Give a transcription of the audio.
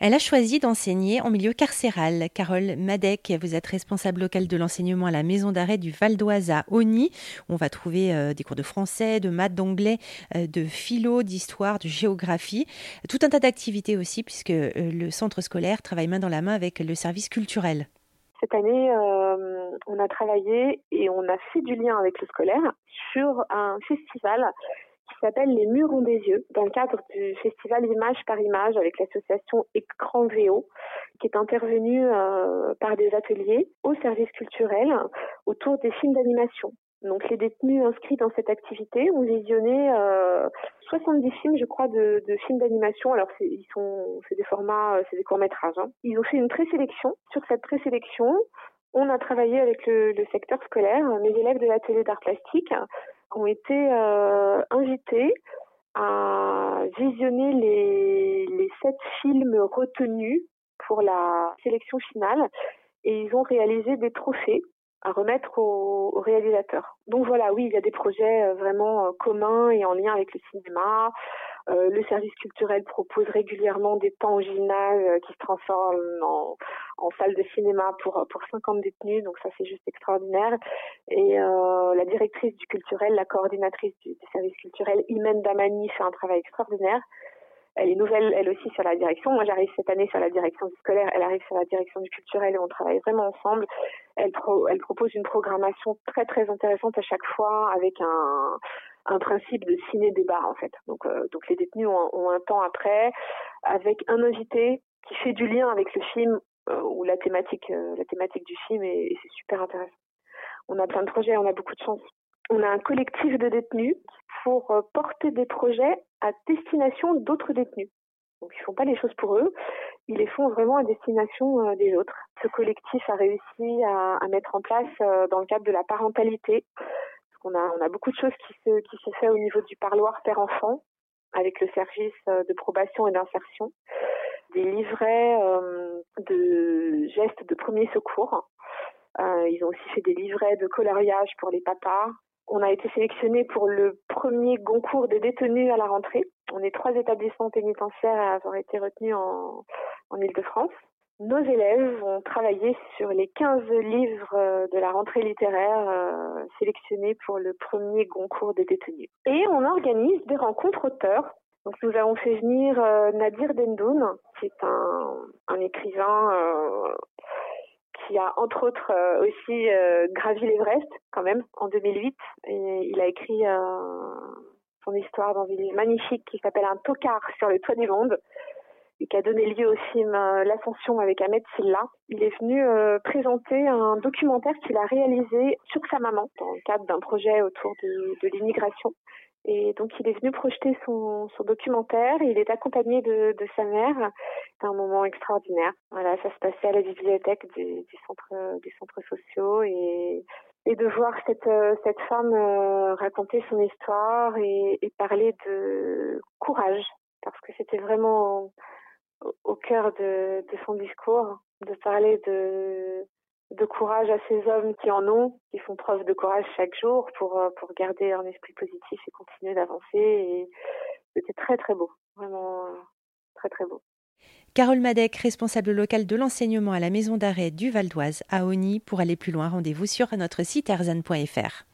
Elle a choisi d'enseigner en milieu carcéral. Carole Madec, vous êtes responsable locale de l'enseignement à la maison d'arrêt du Val d'Oise à Oni. On va trouver euh, des cours de français, de maths, d'anglais, euh, de philo, d'histoire, de géographie. Tout un tas d'activités aussi, puisque euh, le centre scolaire travaille main dans la main avec le service culturel. Cette année, on a travaillé et on a fait du lien avec le scolaire sur un festival qui s'appelle Les Murs ont des yeux, dans le cadre du festival Image par Image avec l'association Écran VO, qui est intervenue euh, par des ateliers au service culturel autour des films d'animation. Donc les détenus inscrits dans cette activité ont visionné euh, 70 films, je crois, de, de films d'animation. Alors c'est, ils sont, c'est des formats, euh, c'est des courts métrages. Hein. Ils ont fait une présélection. Sur cette présélection, on a travaillé avec le, le secteur scolaire, mes élèves de l'atelier d'art plastique ont été euh, invités à visionner les, les sept films retenus pour la sélection finale et ils ont réalisé des trophées à remettre aux, aux, réalisateurs. Donc voilà, oui, il y a des projets euh, vraiment euh, communs et en lien avec le cinéma. Euh, le service culturel propose régulièrement des temps au gymnase qui se transforment en, en salle de cinéma pour pour 50 détenus, donc ça c'est juste extraordinaire. Et euh, la directrice du culturel, la coordinatrice du, service culturel, Imen Damani, fait un travail extraordinaire. Elle est nouvelle, elle aussi, sur la direction. Moi, j'arrive cette année sur la direction scolaire. Elle arrive sur la direction du culturel et on travaille vraiment ensemble. Elle, elle propose une programmation très, très intéressante à chaque fois avec un, un principe de ciné-débat, en fait. Donc, euh, les détenus ont, un temps après avec un invité qui fait du lien avec le film euh, ou la thématique, euh, la thématique du film et, c'est super intéressant. On a plein de projets, on a beaucoup de chance. On a un collectif de détenus pour porter des projets à destination d'autres détenus. Donc ils font pas les choses pour eux, ils les font vraiment à destination des autres. Ce collectif a réussi à, mettre en place dans le cadre de la parentalité. On a, beaucoup de choses qui se, qui fait au niveau du parloir père-enfant avec le service euh, de probation et d'insertion, des livrets euh, de gestes de premier secours. Euh, ils ont aussi fait des livrets de coloriage pour les papas, on a été sélectionné pour le premier concours des détenus à la rentrée. On est trois établissements pénitentiaires à avoir été retenus en, en Ile-de-France. Nos élèves ont travaillé sur les 15 livres de la rentrée littéraire euh, sélectionnés pour le premier concours des détenus. Et on organise des rencontres auteurs. Donc nous avons fait venir euh, Nadir Dendoun, qui est un, écrivain euh, qui a entre autres euh, aussi euh, gravi l'Everest quand même en 2008. Et il a écrit euh, son histoire dans une livre magnifique qui s'appelle Un tocard sur le toit du monde et qui a donné lieu au film L'Ascension avec Ahmed Silla. Il est venu présenter un documentaire qu'il a réalisé sur sa maman dans le cadre d'un projet autour de, de l'immigration. Et donc il est venu projeter son, son documentaire. Il est accompagné de, de sa mère. C'était un moment extraordinaire. Voilà, ça se passait à la bibliothèque du, du centre des centres sociaux et et de voir cette cette femme euh, raconter son histoire et, et parler de courage parce que c'était vraiment au cœur de, son discours de parler de courage à ces hommes qui en ont, qui font preuve de courage chaque jour pour, pour garder un esprit positif et continuer d'avancer. C'était très très beau, vraiment très très beau. Carole Madec, responsable locale de l'enseignement à la maison d'arrêt du Val d'Oise à Oni. Pour aller plus loin, rendez-vous sur notre site erzan.fr.